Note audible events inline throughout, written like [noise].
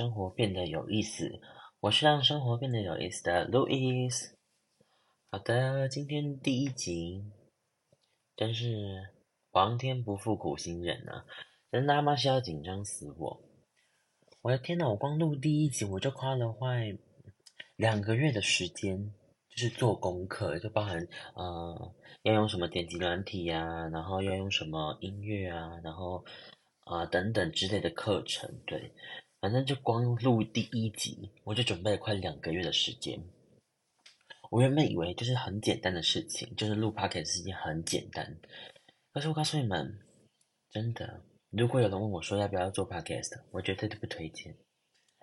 生活变得有意思。我是让生活变得有意思的 Louis。好的，今天第一集，真是皇天不负苦心人啊！人他妈是要紧张死我！我的天呐，我光录第一集我就花了快两个月的时间，就是做功课，就包含呃要用什么点击软体呀，然后要用什么音乐啊，然后啊等等之类的课程。对，反正就光录第一集，我就准备了快两个月的时间。我原本以为就是很简单的事情，就是录 podcast 是一件很简单。可是我告诉你们，真的，如果有人问我说要不要做 podcast，我绝对不推荐。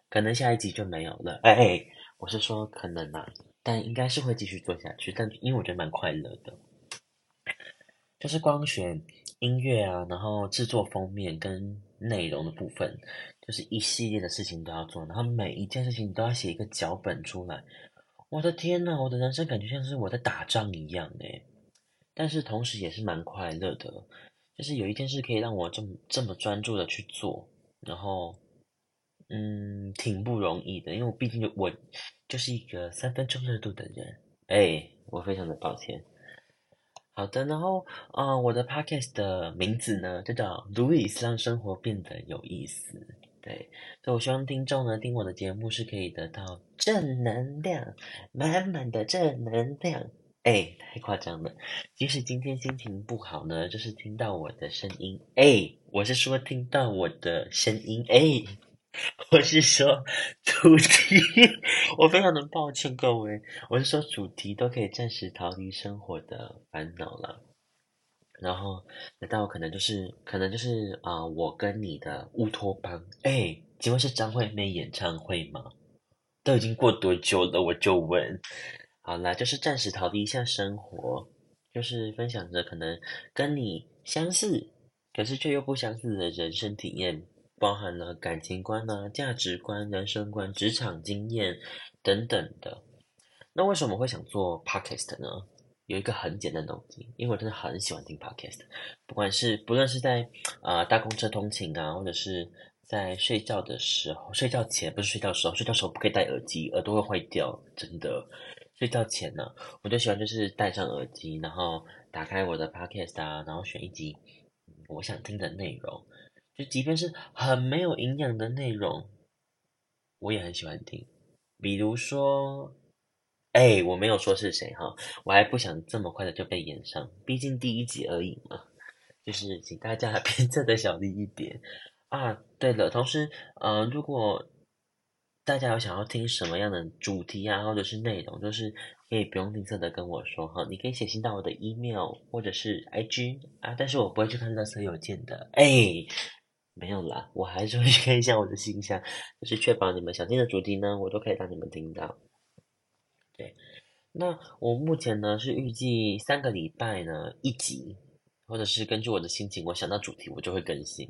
可能下一集就没有了。哎，我是说可能啊，但应该是会继续做下去。但因为我觉得蛮快乐的，就是光选音乐啊，然后制作封面跟内容的部分，就是一系列的事情都要做，然后每一件事情都要写一个脚本出来。我的天呐，我的人生感觉像是我在打仗一样诶，但是同时也是蛮快乐的，就是有一件事可以让我这么这么专注的去做，然后，嗯，挺不容易的，因为我毕竟就我就是一个三分钟热度的人，哎，我非常的抱歉。好的，然后啊，我的 podcast 的名字呢就叫 Louis，让生活变得有意思。对，所以我希望听众呢听我的节目是可以得到正能量，满满的正能量。哎，太夸张了！即使今天心情不好呢，就是听到我的声音。哎，我是说听到我的声音。哎，[laughs] 我是说主题。[laughs] 我非常的抱歉各位，我是说主题都可以暂时逃离生活的烦恼了。然后，那到可能就是，可能就是啊，我跟你的乌托邦，哎，请问是张惠妹演唱会吗？都已经过多久了？我就问。好啦，就是暂时逃离一下生活，就是分享着可能跟你相似，可是却又不相似的人生体验，包含了感情观啊、价值观、人生观、职场经验等等的。那为什么会想做 podcast 呢？有一个很简单的动机，因为我真的很喜欢听 podcast，不管是不论是在啊大公车通勤啊，或者是在睡觉的时候，睡觉前不是睡觉时候，睡觉时候不可以戴耳机，耳朵会坏掉，真的。睡觉前呢，我就喜欢就是戴上耳机，然后打开我的 podcast 啊，然后选一集我想听的内容，就即便是很没有营养的内容，我也很喜欢听，比如说。哎，我没有说是谁哈，我还不想这么快的就被演上，毕竟第一集而已嘛。就是请大家鞭策的小力一点啊。对了，同时，呃，如果大家有想要听什么样的主题啊，或者是内容，就是可以不用吝啬的跟我说哈。你可以写信到我的 email 或者是 IG 啊，但是我不会去看垃圾邮件的。哎，没有啦，我还是会去看一下我的信箱，就是确保你们想听的主题呢，我都可以让你们听到。对，那我目前呢是预计三个礼拜呢一集，或者是根据我的心情，我想到主题我就会更新。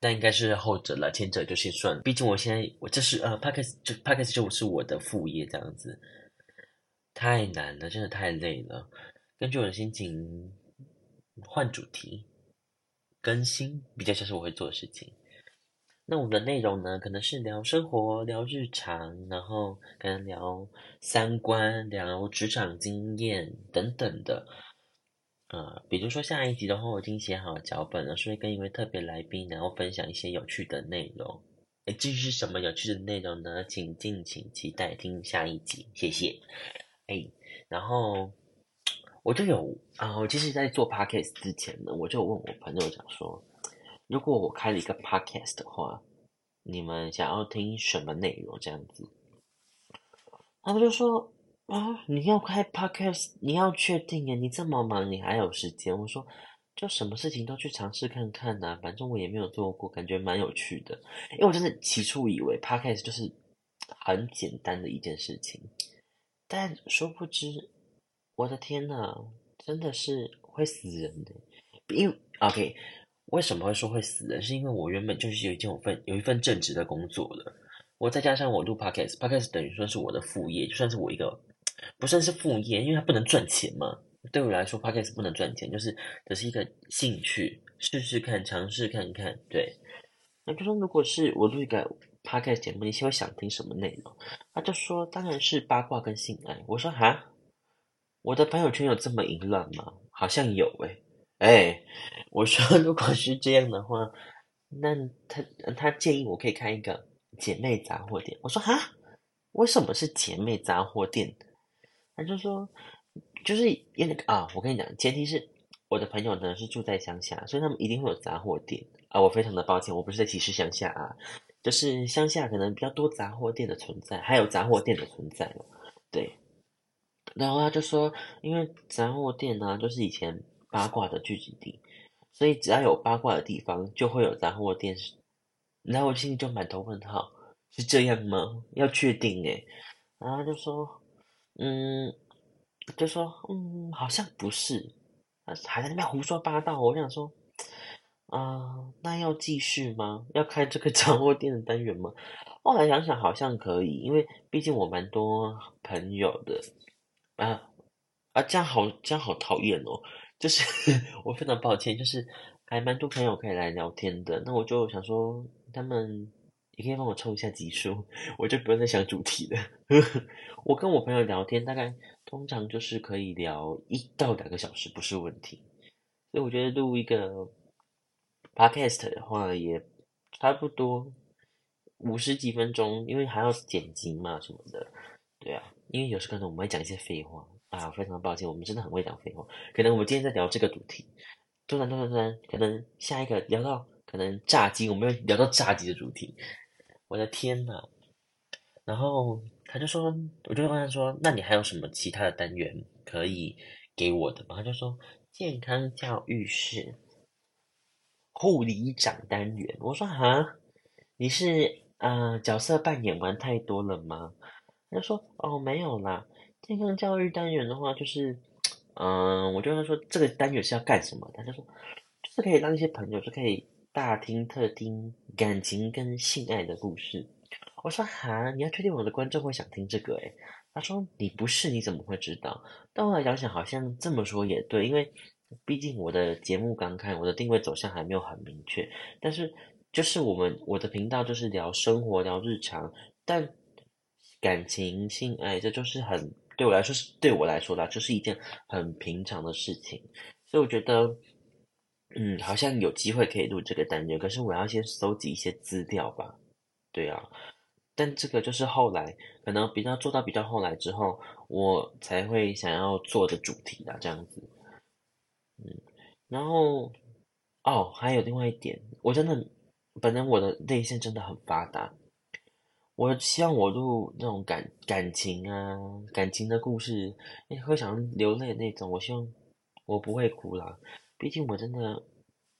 但应该是后者了，前者就先算了。毕竟我现在我这是呃 p a c k e s 就 p a c k e s 就是我的副业这样子，太难了，真的太累了。根据我的心情换主题更新，比较像是我会做的事情。那我们的内容呢，可能是聊生活、聊日常，然后可能聊三观、聊职场经验等等的。呃，比如说下一集的话，我已经写好脚本了，所以跟一位特别来宾，然后分享一些有趣的内容。诶，至于是什么有趣的内容呢？请敬请期待听下一集，谢谢。哎，然后我就有啊，我其实，在做 podcast 之前呢，我就问我朋友讲说。如果我开了一个 podcast 的话，你们想要听什么内容？这样子，他们就说啊，你要开 podcast，你要确定呀，你这么忙，你还有时间？我说，就什么事情都去尝试看看呐，反正我也没有做过，感觉蛮有趣的。因为我真的起初以为 podcast 就是很简单的一件事情，但殊不知，我的天呐，真的是会死人的。因为 OK。为什么会说会死人？是因为我原本就是有一件份有一份正职的工作的，我再加上我录 podcast，podcast 等于说是我的副业，就算是我一个不算是副业，因为它不能赚钱嘛。对我来说，podcast 不能赚钱，就是只是一个兴趣，试试看，尝试看看。对，那就说如果是我录一个 podcast 节目，你会想听什么内容？他就说当然是八卦跟性爱。我说哈，我的朋友圈有这么淫乱吗？好像有诶、哎，我说如果是这样的话，那他他建议我可以开一个姐妹杂货店。我说哈，为什么是姐妹杂货店？他就说就是因为啊，我跟你讲，前提是我的朋友呢是住在乡下，所以他们一定会有杂货店啊。我非常的抱歉，我不是在歧视乡下啊，就是乡下可能比较多杂货店的存在，还有杂货店的存在对。然后他就说，因为杂货店呢，就是以前八卦的聚集地，所以只要有八卦的地方，就会有杂货店。然后我心里就满头问号，是这样吗？要确定诶然后就说，嗯，就说，嗯，好像不是，还在那边胡说八道。我想说，啊，那要继续吗？要开这个杂货店的单元吗？后来想想，好像可以，因为毕竟我蛮多朋友的。啊啊，这样好，这样好讨厌哦！就是 [laughs] 我非常抱歉，就是还蛮多朋友可以来聊天的。那我就想说，他们也可以帮我抽一下集数，我就不用再想主题了。[laughs] 我跟我朋友聊天，大概通常就是可以聊一到两个小时，不是问题。所以我觉得录一个 podcast 的话，也差不多五十几分钟，因为还要剪辑嘛什么的。对啊。因为有时可能我们会讲一些废话啊，非常抱歉，我们真的很会讲废话。可能我们今天在聊这个主题，突然突然突然，可能下一个聊到可能炸鸡，我们要聊到炸鸡的主题。我的天呐！然后他就说，我就问他说：“那你还有什么其他的单元可以给我的吗？”他就说：“健康教育是护理长单元。”我说：“哈，你是啊角色扮演玩太多了吗？”他说：“哦，没有啦，健康教育单元的话，就是，嗯，我就问他说这个单元是要干什么？他就说，就是可以让一些朋友就可以大听特听感情跟性爱的故事。我说哈，你要确定我的观众会想听这个？诶他说你不是，你怎么会知道？但后来想想，好像这么说也对，因为毕竟我的节目刚开，我的定位走向还没有很明确。但是就是我们我的频道就是聊生活，聊日常，但。”感情、性爱，这就是很对我来说是对我来说啦，就是一件很平常的事情。所以我觉得，嗯，好像有机会可以录这个单元，可是我要先搜集一些资料吧。对啊，但这个就是后来可能比较做到比较后来之后，我才会想要做的主题啦，这样子。嗯，然后哦，还有另外一点，我真的，本来我的内线真的很发达。我希望我录那种感感情啊，感情的故事，会想流泪那种。我希望我不会哭啦，毕竟我真的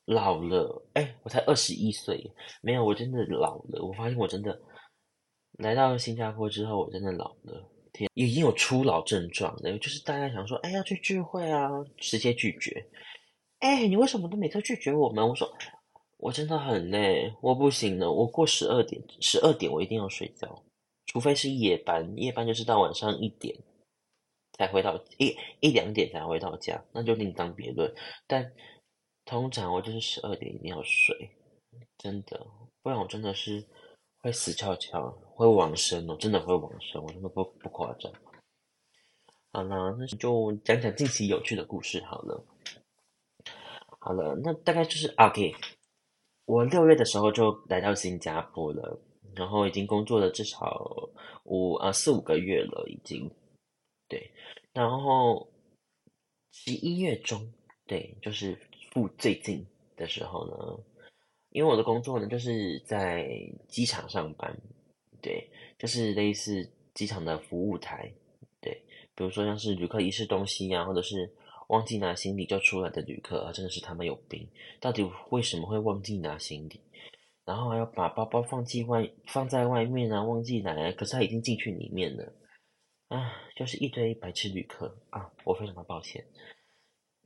老了。哎，我才二十一岁，没有，我真的老了。我发现我真的来到新加坡之后，我真的老了。天，已经有初老症状了，就是大家想说，哎，要去聚会啊，直接拒绝。哎，你为什么都每次拒绝我们？我说。我真的很累，我不行了。我过十二点，十二点我一定要睡觉，除非是夜班，夜班就是到晚上一点才回到一一两点才回到家，那就另当别论。但通常我就是十二点一定要睡，真的，不然我真的是会死翘翘，会往生哦，真的会往生，我真的不不夸张。好了，那就讲讲近期有趣的故事好了。好了，那大概就是啊 OK。我六月的时候就来到新加坡了，然后已经工作了至少五啊四五个月了，已经对。然后十一月中，对，就是不最近的时候呢，因为我的工作呢就是在机场上班，对，就是类似机场的服务台，对，比如说像是旅客遗失东西啊，或者是。忘记拿行李就出来的旅客啊，真的是他们有病！到底为什么会忘记拿行李？然后还要把包包放进外，放在外面啊，忘记拿，可是他已经进去里面了。啊，就是一堆白痴旅客啊！我非常的抱歉，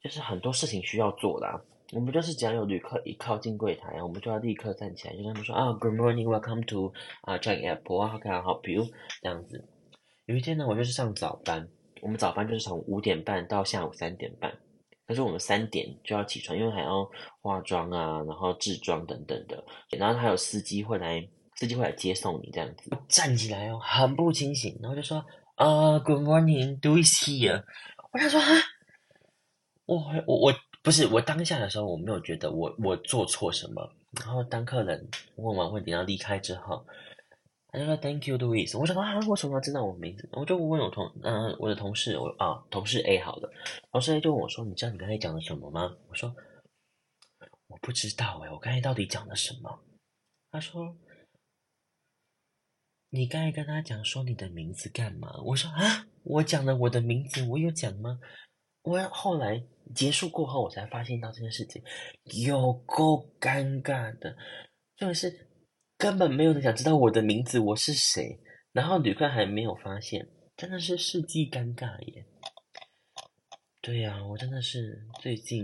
就是很多事情需要做啦。我们就是只要有旅客一靠近柜台，我们就要立刻站起来，就跟他们说啊，Good morning, welcome to 啊，Changi Airport, how can I help you？这样子。有一天呢，我就是上早班。我们早班就是从五点半到下午三点半，可是我们三点就要起床，因为还要化妆啊，然后制妆等等的。然后还有司机会来司机会来接送你这样子。站起来哦，很不清醒，然后就说啊，Good morning，Do is here。我想说啊，我我我不是我当下的时候我没有觉得我我做错什么。然后当客人问完问题要离开之后，他就说 Thank you, Louis。我说啊，为什么要知道我名字？我就问我同嗯我的同事，我啊同事 A 好的，同事 A 就问我说，你知道你刚才讲了什么吗？我说我不知道哎，我刚才到底讲了什么？他说你刚才跟他讲说你的名字干嘛？我说啊，我讲了我的名字，我有讲吗？我后来结束过后，我才发现到这件事情有够尴尬的，就是根本没有人想知道我的名字，我是谁。然后旅客还没有发现，真的是世纪尴尬耶。对呀，我真的是最近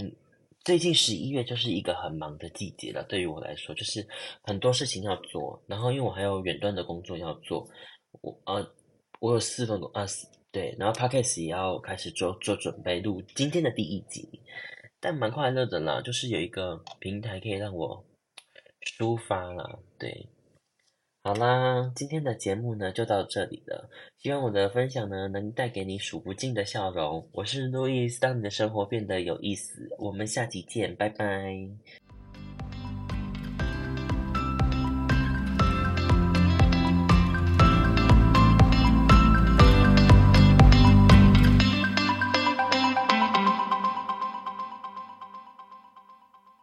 最近十一月就是一个很忙的季节了。对于我来说，就是很多事情要做，然后因为我还有远端的工作要做，我呃我有四份工啊。对，然后 podcast 也要开始做做准备，录今天的第一集，但蛮快乐的啦，就是有一个平台可以让我抒发了。对，好啦，今天的节目呢就到这里了，希望我的分享呢能带给你数不尽的笑容。我是路易斯，让你的生活变得有意思，我们下期见，拜拜。